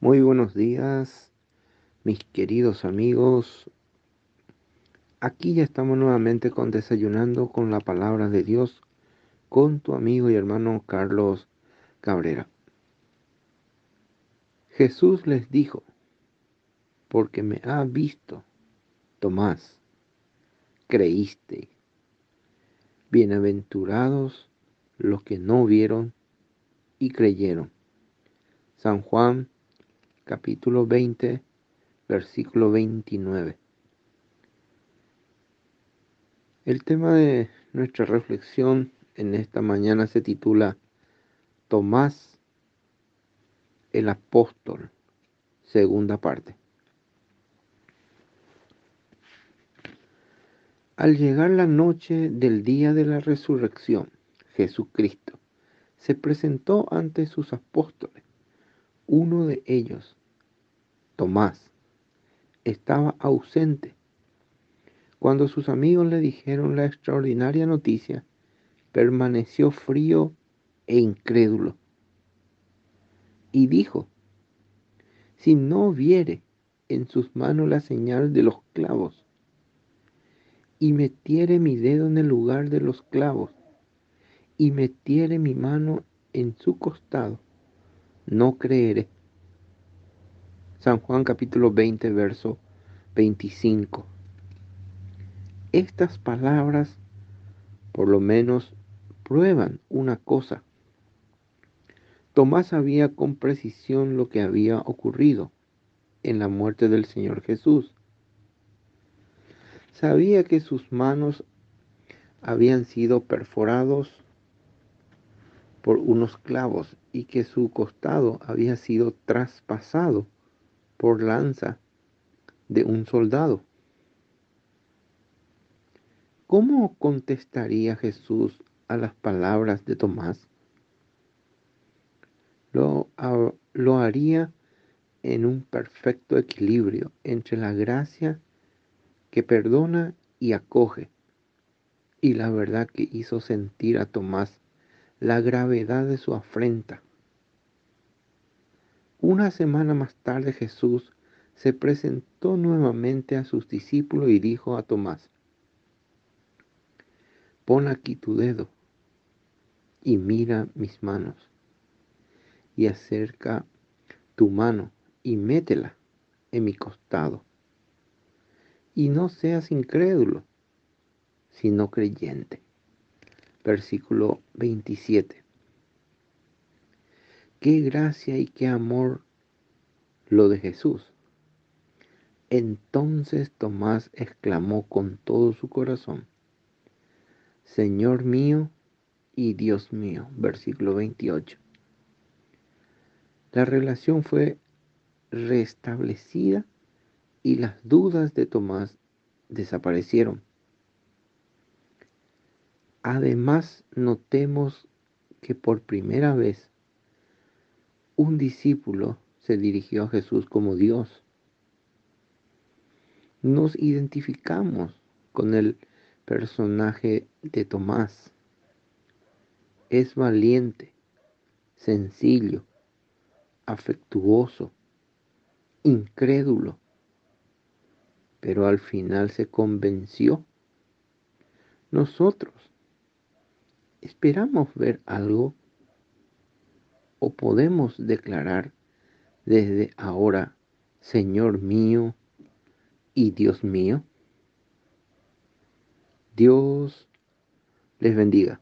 Muy buenos días, mis queridos amigos. Aquí ya estamos nuevamente con Desayunando con la Palabra de Dios con tu amigo y hermano Carlos Cabrera. Jesús les dijo, porque me ha visto, Tomás, creíste. Bienaventurados los que no vieron y creyeron. San Juan capítulo 20, versículo 29. El tema de nuestra reflexión en esta mañana se titula Tomás el apóstol, segunda parte. Al llegar la noche del día de la resurrección, Jesucristo se presentó ante sus apóstoles. Uno de ellos, Tomás, estaba ausente. Cuando sus amigos le dijeron la extraordinaria noticia, permaneció frío e incrédulo. Y dijo, si no viere en sus manos la señal de los clavos, y metiere mi dedo en el lugar de los clavos, y metiere mi mano en su costado, no creeré. San Juan capítulo 20, verso 25. Estas palabras por lo menos prueban una cosa. Tomás sabía con precisión lo que había ocurrido en la muerte del Señor Jesús. Sabía que sus manos habían sido perforados por unos clavos y que su costado había sido traspasado por lanza de un soldado. ¿Cómo contestaría Jesús a las palabras de Tomás? Lo, haría en un perfecto equilibrio entre la gracia que perdona y acoge y la verdad que hizo sentir a Tomás la gravedad de su afrenta. Una semana más tarde Jesús se presentó nuevamente a sus discípulos y dijo a Tomás, pon aquí tu dedo y mira mis manos y acerca tu mano y métela en mi costado. Y no seas incrédulo, sino creyente. Versículo 27 qué gracia y qué amor lo de Jesús. Entonces Tomás exclamó con todo su corazón, Señor mío y Dios mío, versículo 28. La relación fue restablecida y las dudas de Tomás desaparecieron. Además, notemos que por primera vez un discípulo se dirigió a Jesús como Dios. Nos identificamos con el personaje de Tomás. Es valiente, sencillo, afectuoso, incrédulo, pero al final se convenció. Nosotros esperamos ver algo o podemos declarar desde ahora, Señor mío y Dios mío? Dios les bendiga.